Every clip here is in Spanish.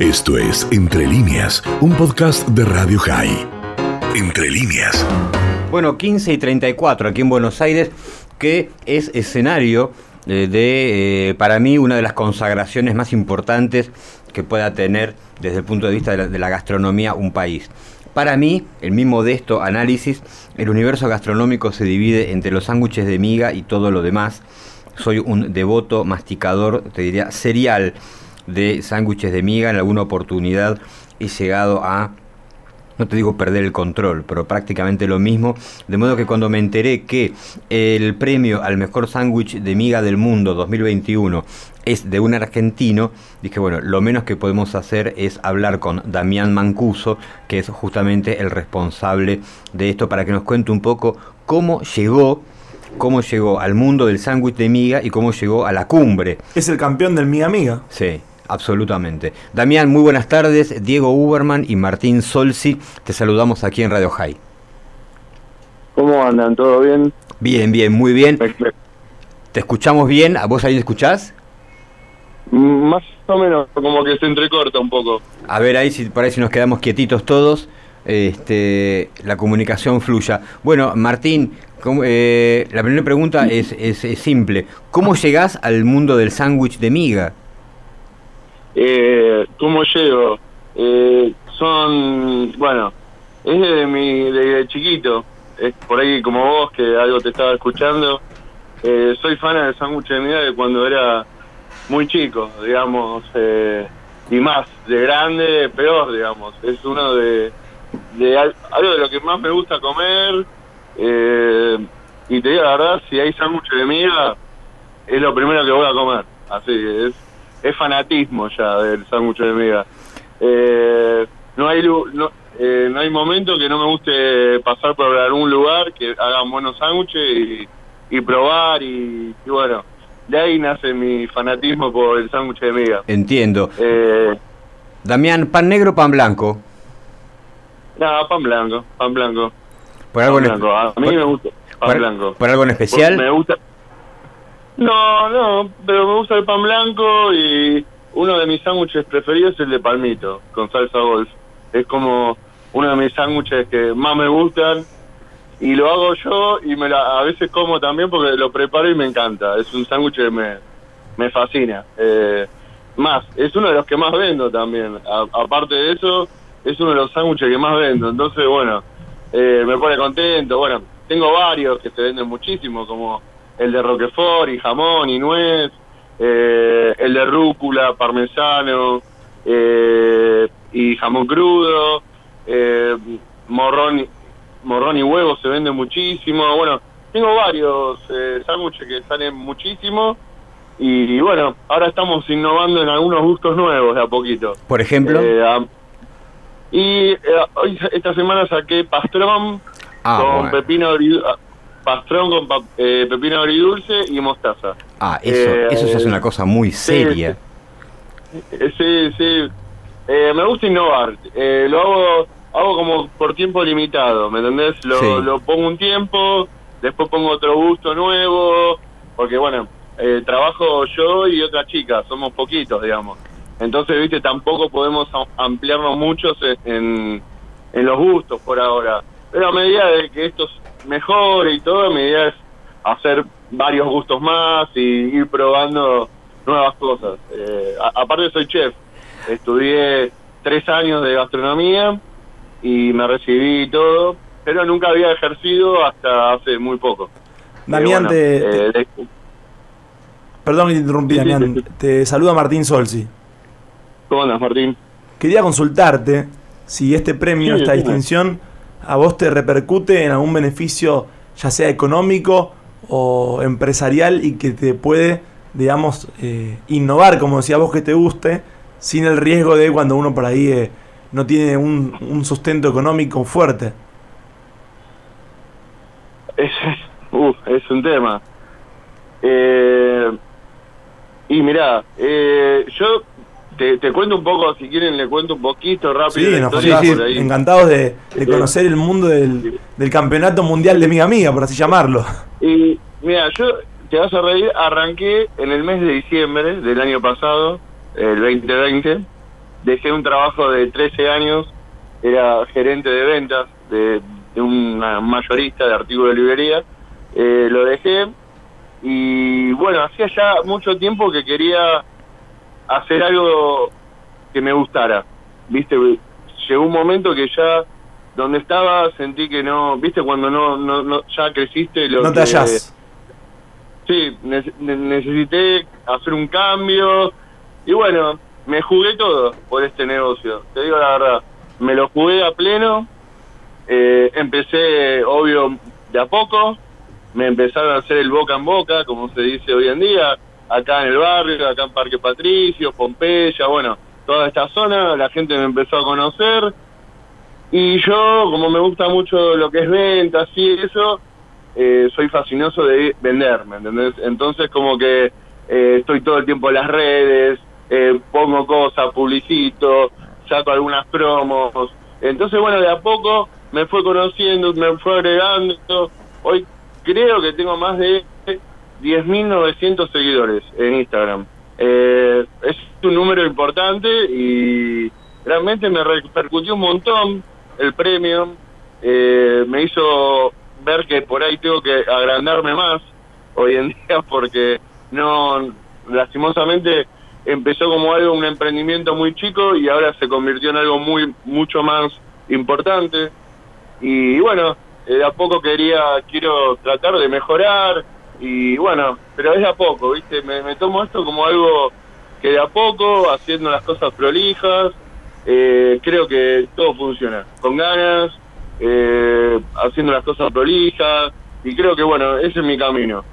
Esto es Entre líneas, un podcast de Radio High. Entre líneas. Bueno, 15 y 34 aquí en Buenos Aires, que es escenario eh, de, eh, para mí, una de las consagraciones más importantes que pueda tener desde el punto de vista de la, gastronomía un país. Para mí, en mi modesto análisis, el universo gastronómico se divide entre los sándwiches de miga y todo lo demás. Soy un devoto masticador, te diría, serial de sándwiches de miga. En alguna oportunidad he llegado a no te digo perder el control, pero prácticamente lo mismo. De modo que cuando me enteré que el premio al mejor sándwich de miga del mundo 2021 es de un argentino, dije, bueno, lo menos que podemos hacer es hablar con Damián Mancuso, que es justamente el responsable de esto, para que nos cuente un poco cómo llegó cómo llegó al mundo del sándwich de miga y cómo llegó a la cumbre. Es el campeón del miga miga. Sí, absolutamente. Damián, muy buenas tardes. Diego Uberman y Martín Solsi, te saludamos aquí en Radio High. ¿Cómo andan? ¿Todo bien? Bien, bien, muy bien. ¿Te escuchamos bien? ¿A vos ahí escuchás? Más o menos, como que se entrecorta un poco. A ver ahí si por ahí si nos quedamos quietitos todos, este, la comunicación fluya. Bueno, Martín, ¿cómo- eh, la primera pregunta es, es- es simple. ¿Cómo llegás al mundo del sándwich de miga? Eh, ¿Cómo llego? Eh, son, bueno, es de mi, de chiquito, es por ahí como vos que algo te estaba escuchando. Eh, soy fan del sándwich de miga de cuando era muy chico, digamos, eh, y más, de grande, peor, digamos. Es uno de, de al- algo de lo que más me gusta comer. eh, y te digo la verdad, si hay sándwich de miga, es lo primero que voy a comer. Así es, es fanatismo ya del sándwich de miga. Eh, no hay lu- no, eh, no hay momento que no me guste pasar por algún lugar que hagan buenos sándwiches y, y probar y, y bueno, de ahí nace mi fanatismo por el sándwich de miga. Entiendo. Eh, Damián, ¿pan negro o pan blanco? nada, pan blanco, pan blanco. ¿Por algo, en, blanco. A mí por- me gusta pan por- blanco. por algo en especial? Me gusta. No, no, pero me gusta el pan blanco y uno de mis sándwiches preferidos es el de palmito, con salsa golf. Es como uno de mis sándwiches que más me gustan y lo hago yo y me la, a veces como también porque lo preparo y me encanta. Es un sándwich que me, me fascina. Eh, más, es uno de los que más vendo también. Aparte de eso, es uno de los sándwiches que más vendo. Entonces, bueno, eh, me pone contento. Bueno, tengo varios que se venden muchísimo, como el de Roquefort y jamón y nuez, eh, el de rúcula, parmesano eh, y jamón crudo, eh, morrón, morrón y huevo se vende muchísimo. Bueno, tengo varios eh, sándwiches que salen muchísimo. Y, y bueno, ahora estamos innovando en algunos gustos nuevos de a poquito. Por ejemplo. Eh, y hoy, esta semana saqué pastrón Ah, con bueno. pepino pastrón con pa- eh, pepino agridulce y mostaza. Ah, eso, eh, eso ya es una cosa muy seria. Eh, Sí, sí. Eh, me gusta innovar. Eh, lo hago, hago como por tiempo limitado, ¿me entendés? Lo, Sí. lo pongo un tiempo, después pongo otro gusto nuevo, porque bueno, eh, trabajo yo y otra chica, somos poquitos, digamos. Entonces, viste, tampoco podemos ampliarnos muchos en, en, los gustos por ahora. Pero a medida de que esto mejore y todo, mi idea es hacer varios gustos más y ir probando nuevas cosas. Eh, a- aparte soy chef, estudié tres años de gastronomía y me recibí y todo, pero nunca había ejercido hasta hace muy poco. Damián, Eh, bueno, te, eh, te- perdón que te interrumpí, sí, Damián. sí. Te saluda Martín Solsi. ¿Cómo andas, Martín? Quería consultarte si este premio, esta distinción, a vos te repercute en algún beneficio, ya sea económico o empresarial, y que te puede, digamos, eh, innovar, como decía vos, que te guste, sin el riesgo de cuando uno por ahí eh, no tiene un, un sustento económico fuerte. Es, uf, es un tema. Eh, y mirá, eh, yo te, te cuento un poco, si quieren le cuento un poquito rápido. Sí, nos contás, encantados de, conocer el mundo del, del campeonato mundial de Miga Amiga, por así llamarlo. Y mira, yo te vas a reír, arranqué en el mes de diciembre del año pasado, el 2020, dejé un trabajo de 13 años, era gerente de ventas de, de una mayorista de artículos de librería, eh, lo dejé y bueno, hacía ya mucho tiempo que quería hacer algo que me gustara, viste, llegó un momento que ya donde estaba sentí que no, viste cuando no, no, no ya creciste lo No te que- hallás. Sí, ne- ne- necesité hacer un cambio y bueno, me jugué todo por este negocio. Te digo la verdad, me lo jugué a pleno. eh, empecé, obvio, de a poco. Me empezaron a hacer el boca en boca, como se dice hoy en día, acá en el barrio, acá en Parque Patricio, Pompeya, bueno, toda esta zona. La gente me empezó a conocer. Y yo, como me gusta mucho lo que es ventas y eso, eh, soy fascinoso de vender, ¿me entendés? Entonces como que eh, estoy todo el tiempo en las redes, eh, pongo cosas, publicito, saco algunas promos. Entonces, bueno, de a poco me fue conociendo, me fue agregando. Hoy creo que tengo más de 10.900 seguidores en Instagram. Eh, es un número importante y realmente me repercutió un montón el premio. Eh, me hizo ver que por ahí tengo que agrandarme más hoy en día porque no, lastimosamente empezó como algo, un emprendimiento muy chico y ahora se convirtió en algo muy, mucho más importante. Y bueno, eh, de a poco quería, quiero tratar de mejorar y bueno, pero es de a poco, ¿viste? Me, me tomo esto como algo que de a poco, haciendo las cosas prolijas, eh, creo que todo funciona, con ganas, eh, haciendo las cosas prolijas y creo que bueno, ese es mi camino.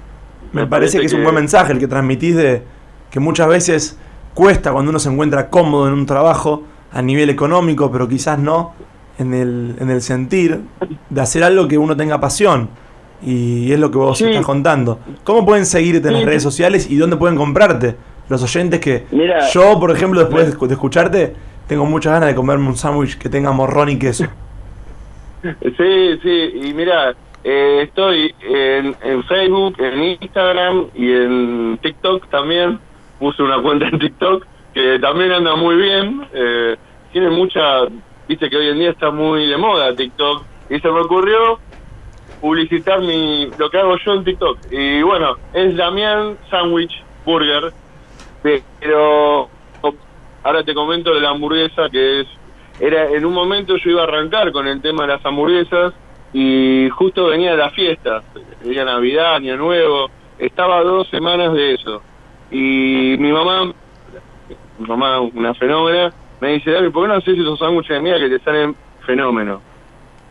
Me parece que es un buen mensaje el que transmitís de que muchas veces cuesta cuando uno se encuentra cómodo en un trabajo a nivel económico, pero quizás no en el, en el sentir de hacer algo que uno tenga pasión. Y es lo que vos Sí. estás contando. ¿Cómo pueden seguirte en las redes sociales y dónde pueden comprarte? Los oyentes que Mira. yo, por ejemplo, después de escucharte, tengo muchas ganas de comerme un sándwich que tenga morrón y queso. Sí, sí, y mira, eh, estoy en, en Facebook, en Instagram y en TikTok también. Puse una cuenta en TikTok que también anda muy bien. Eh, tiene mucha, viste que hoy en día está muy de moda TikTok. Y se me ocurrió publicitar mi lo que hago yo en TikTok. Y bueno, es Damián Sandwich Burger. Pero ahora te comento de la hamburguesa que es era en un momento yo iba a arrancar con el tema de las hamburguesas y justo venía la fiesta, venía Navidad, Año Nuevo, estaba dos semanas de eso. Y mi mamá, mi mamá, una fenómena, me dice, David, ¿por qué no haces esos sándwiches de mía que te salen fenómenos?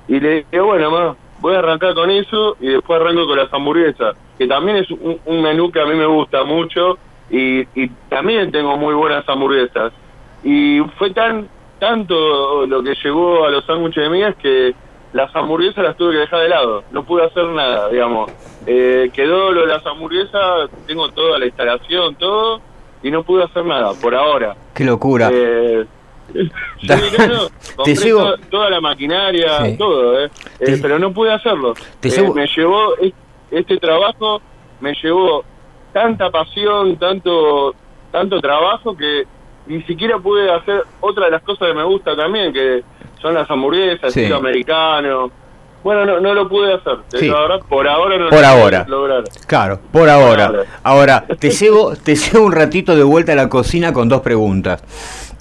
Y le dije, bueno, mamá, voy a arrancar con eso y después arranco con las hamburguesas, que también es un, un menú que a mí me gusta mucho y, y también tengo muy buenas hamburguesas. Y fue tan tanto lo que llegó a los sándwiches de migas que las hamburguesas las tuve que dejar de lado. No pude hacer nada, digamos. Eh, quedó lo de las hamburguesas, tengo toda la instalación, todo, y no pude hacer nada por ahora. Qué locura. Eh, sí, Da- no, no, Te compré to- toda la maquinaria, Sí. todo, eh. Eh, pero no pude hacerlo. Te Eh, llevo- me llevó, es- este trabajo me llevó tanta pasión, tanto, tanto trabajo que ni siquiera pude hacer otra de las cosas que me gusta también, que son las hamburguesas, Sí. estilo americano. Bueno, no, no lo pude hacer, Sí. la verdad, por ahora no Por lo pude ahora. lograr. Claro, por ahora. Ahora, te llevo, te llevo un ratito de vuelta a la cocina con dos preguntas.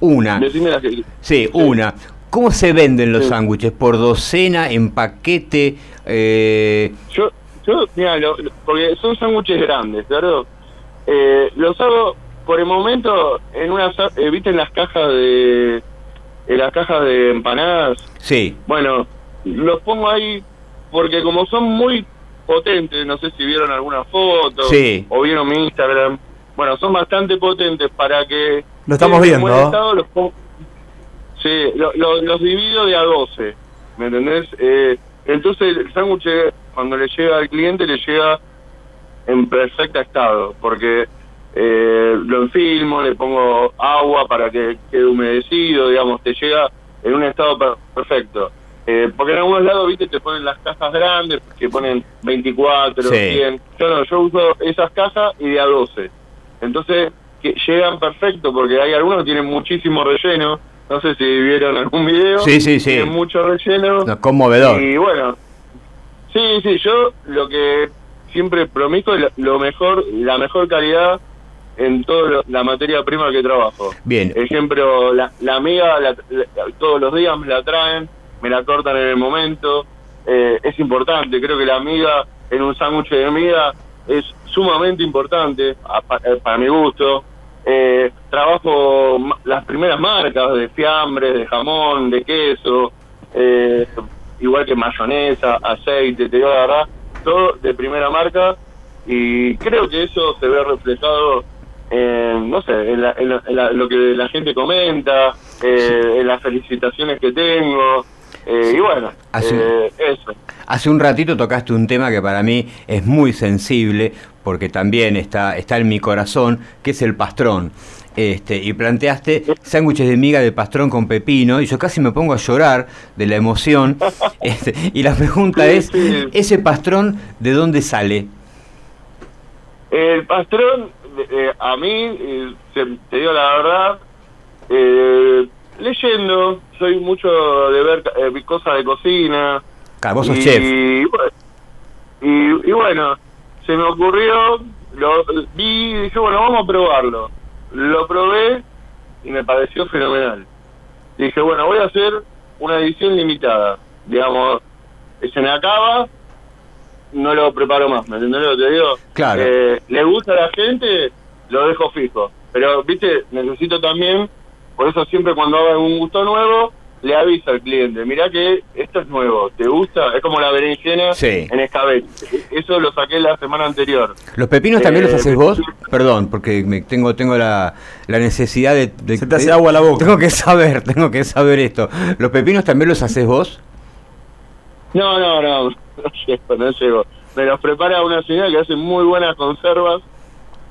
Una, Decime que... sí, una. ¿Cómo se venden los Sí. sándwiches? ¿Por docena, en paquete? Eh, Yo, yo mira, porque son sándwiches grandes, claro. Eh, los hago por el momento en una, eh, viste en las cajas de, en las cajas de empanadas. sí, Bueno, los pongo ahí porque como son muy potentes, no sé si vieron alguna foto Sí. o vieron mi Instagram. Bueno, son bastante potentes para que Lo estamos viendo. estado, los Sí, lo- lo- los divido de a 12, ¿me entendés? Eh, entonces el sándwich cuando le llega al cliente le llega en perfecto estado, porque eh, lo enfilmo, le pongo agua para que quede humedecido, digamos, te llega en un estado per- perfecto. Eh, porque en algunos lados, viste, te ponen las cajas grandes, que ponen 24, Sí. 100. Yo no, yo uso esas cajas y de a 12. Entonces, que llegan perfecto porque hay algunos que tienen muchísimo relleno. No sé si vieron algún video. Sí, sí, sí. Tienen mucho relleno. No, conmovedor. Y bueno, sí, sí, yo lo que siempre prometo es lo- mejor, la mejor calidad en toda la materia prima que trabajo. Bien. Ejemplo, la, la amiga la- la- todos los días me la traen, me la cortan en el momento. Eh, es importante, creo que la amiga en un sándwich de miga es sumamente importante eh, para mi gusto. Eh, trabajo las primeras marcas de fiambres, de jamón, de queso, eh, igual que mayonesa, aceite, te digo la verdad, todo de primera marca y creo que eso se ve reflejado en, no sé, en, la- en la- en la- lo que la gente comenta, eh, en las felicitaciones que tengo, eh, y bueno, Hace- eh, eso. Hace un ratito tocaste un tema que para mí es muy sensible, porque también está, está en mi corazón, que es el pastrón. Este, y planteaste sándwiches de miga de pastrón con pepino, y yo casi me pongo a llorar de la emoción. Este, y la pregunta Sí, es, sí. ¿ese pastrón de dónde sale? El pastrón, eh, a mí, eh, se- te digo la verdad, eh, leyendo, soy mucho de ver eh, cosas de cocina. Claro, vos sos y, chef. y bueno, se me ocurrió, lo vi y dije, bueno, vamos a probarlo. Lo probé y me pareció fenomenal. Dije, bueno, voy a hacer una edición limitada. Digamos, se me acaba, no lo preparo más, ¿me entendés lo que te digo? Claro. Eh, le gusta a la gente, lo dejo fijo. Pero, viste, necesito también, por eso siempre cuando hago un gusto nuevo, le aviso al cliente, mirá que esto es nuevo, ¿te gusta? Es como la berenjena Sí. en escabeche. Eso lo saqué la semana anterior. ¿Los pepinos también Eh, los haces vos? Perdón, porque me tengo tengo la, la necesidad de, de- Se te hace de- agua la boca. Tengo que saber, tengo que saber esto. ¿Los pepinos también los haces vos? No, no, no, no llego, no llego. Me los prepara una señora que hace muy buenas conservas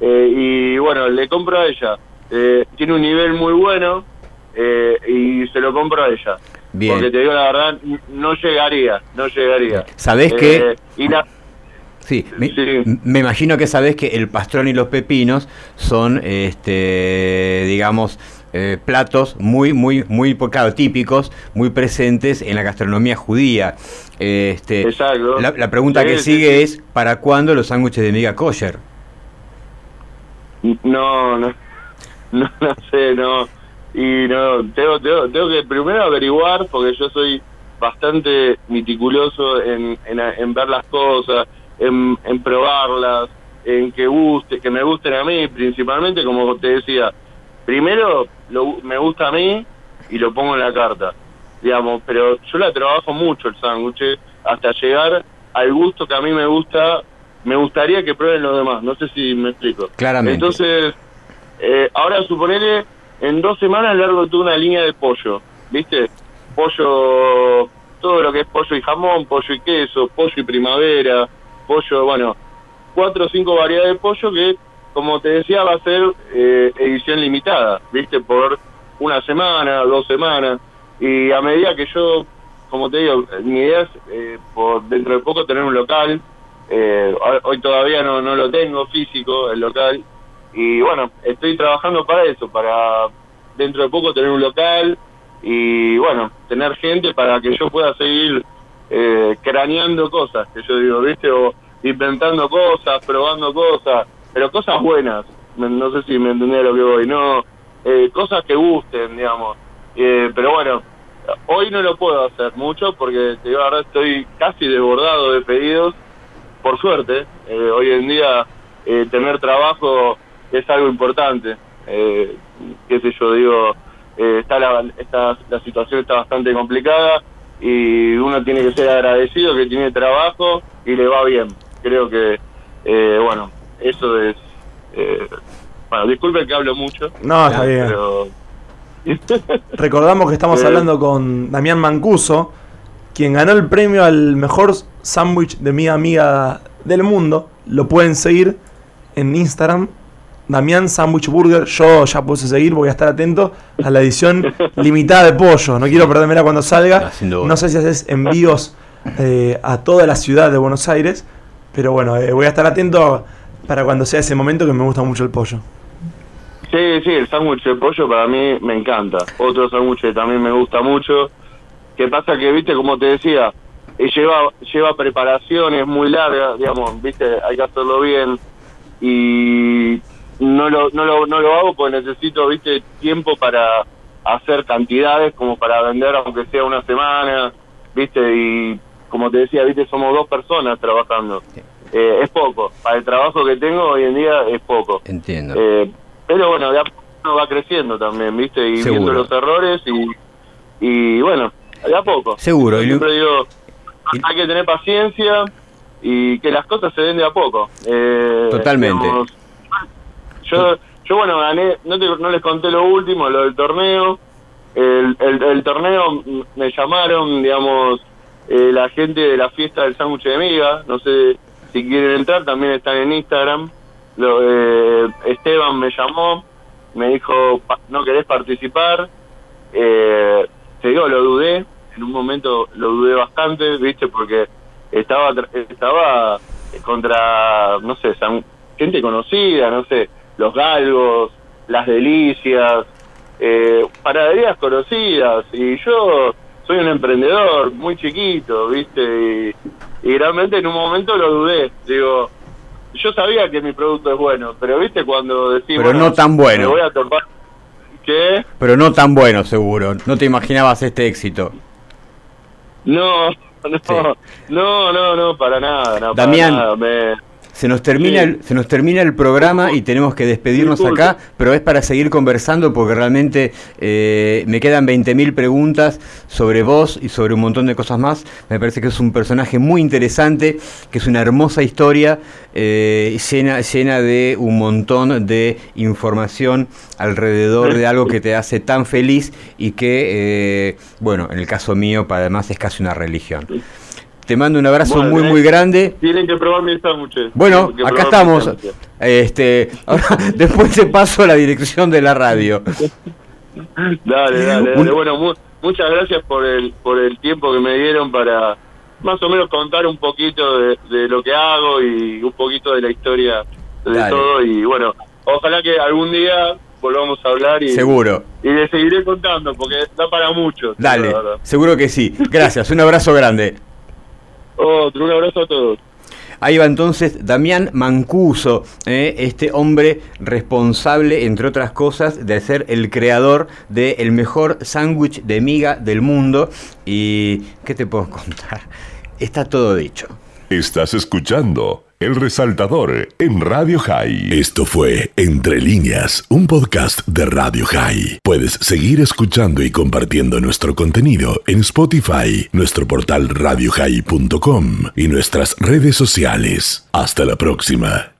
eh, y bueno, le compro a ella. Eh, tiene un nivel muy bueno eh, y se lo compro a ella. Bien. Porque te digo la verdad, no llegaría, no llegaría. ¿Sabés Eh, qué? Y la, Sí, me, Sí. me imagino que sabés que el pastrón y los pepinos son, este, digamos, eh, platos muy, muy, muy, claro, típicos, muy presentes en la gastronomía judía. Este, Exacto. La, la pregunta Sí, que sí, sigue es, ¿para cuándo los sándwiches de miga kosher? No, no, no, no sé, no. Y no, tengo, tengo, tengo que primero averiguar, porque yo soy bastante meticuloso en, en, en ver las cosas, en, en probarlas, en que guste, que me gusten a mí, principalmente, como te decía, primero lo, me gusta a mí y lo pongo en la carta, digamos, pero yo la trabajo mucho el sándwich hasta llegar al gusto que a mí me gusta, me gustaría que prueben los demás, no sé si me explico. Claramente. Entonces, eh, ahora suponele, en dos semanas largo toda una línea de pollo, ¿viste? Pollo, todo lo que es pollo y jamón, pollo y queso, pollo y primavera, pollo, bueno, cuatro o cinco variedades de pollo que, como te decía, va a ser eh, edición limitada, ¿viste? Por una semana, dos semanas. Y a medida que yo, como te digo, mi idea es eh, por dentro de poco tener un local. Eh, hoy todavía no, no lo tengo físico, el local. Y bueno, estoy trabajando para eso, para dentro de poco tener un local y bueno, tener gente para que yo pueda seguir eh, craneando cosas, que yo digo, ¿viste? O inventando cosas, probando cosas, pero cosas buenas. No sé si me entendés lo que voy, no, eh, cosas que gusten, digamos. Eh, pero bueno, hoy no lo puedo hacer mucho porque te digo, verdad estoy casi desbordado de pedidos por suerte, eh, hoy en día eh, tener trabajo es algo importante. Eh, qué sé yo, digo, eh, está la, está, la situación está bastante complicada y uno tiene que ser agradecido que tiene trabajo y le va bien. Creo que, eh, bueno, eso es... Eh, bueno, disculpen que hablo mucho. No, está bien. Pero... Recordamos que estamos Eh. hablando con Damián Mancuso, quien ganó el premio al mejor sándwich de mi amiga del mundo. Lo pueden seguir en Instagram, Damián Sandwich Burger. Yo ya puse seguir, voy a estar atento a la edición limitada de pollo. No quiero perdérmela cuando salga. No, duda. No sé si haces envíos eh, a toda la ciudad de Buenos Aires, pero bueno, eh, voy a estar atento para cuando sea ese momento que me gusta mucho el pollo. Sí, sí, el sándwich de pollo para mí me encanta. Otro sándwich que también me gusta mucho. Que pasa que, viste, como te decía, eh, lleva lleva preparaciones muy largas, digamos, viste, hay que hacerlo bien. Y no lo, no lo, no lo hago porque necesito, viste, tiempo para hacer cantidades como para vender aunque sea una semana, viste, y como te decía, viste, somos dos personas trabajando. Eh, es poco, para el trabajo que tengo hoy en día es poco. Entiendo. Eh, pero bueno, de a poco uno va creciendo también, viste, y Seguro. viendo los errores y, y bueno, de a poco. Seguro, siempre digo, hay que tener paciencia y que las cosas se den de a poco. Eh, Totalmente. digamos, yo, yo bueno, gané, no, te- no les conté lo último, lo del torneo. El, el, torneo mm, me llamaron, digamos, eh, la gente de la fiesta del sándwich de miga. No sé si quieren entrar, también están en Instagram. Lo, eh, Esteban me llamó, me dijo, "Pa- ¿no querés participar? Eh, te digo, lo dudé, en un momento lo dudé bastante, ¿viste? Porque estaba estaba contra, no sé, gente conocida, no sé, los galgos, las delicias, eh, panaderías conocidas, y yo soy un emprendedor muy chiquito, ¿viste? Y, y realmente en un momento lo dudé, digo, yo sabía que mi producto es bueno, pero ¿viste cuando decís, Pero no tan bueno. Me voy a topar, ¿qué? Pero no tan bueno, seguro. No te imaginabas este éxito. No, no, Sí. no, no, no, para nada, no, para Damián. nada, me- Se nos termina Sí. el, se nos termina el programa y tenemos que despedirnos Disculpe. acá, pero es para seguir conversando porque realmente eh, me quedan 20.000 preguntas sobre vos y sobre un montón de cosas más. Me parece que es un personaje muy interesante, que es una hermosa historia eh, llena, llena de un montón de información alrededor de algo que te hace tan feliz y que, eh, bueno, en el caso mío, para además es casi una religión. Te mando un abrazo Bueno, muy, muy grande. Tienen que probar mis sándwiches. Bueno, acá estamos. Este, ahora, después te paso a la dirección de la radio. Dale, dale, Un- dale. Bueno, mu- muchas gracias por el, por el tiempo que me dieron para más o menos contar un poquito de, de lo que hago y un poquito de la historia de Dale. todo. Y bueno, ojalá que algún día volvamos a hablar y, Seguro. y le seguiré contando porque da para mucho. Dale, seguro que sí. Gracias, un abrazo grande. Otro, un abrazo a todos. Ahí va entonces Damián Mancuso, eh, este hombre responsable, entre otras cosas, de ser el creador del mejor sándwich de miga del mundo. Y, ¿qué te puedo contar? Está todo dicho. Estás escuchando El Resaltador en Radio High. Esto fue Entre líneas, un podcast de Radio High. Puedes seguir escuchando y compartiendo nuestro contenido en Spotify, nuestro portal radiohigh.com y nuestras redes sociales. Hasta la próxima.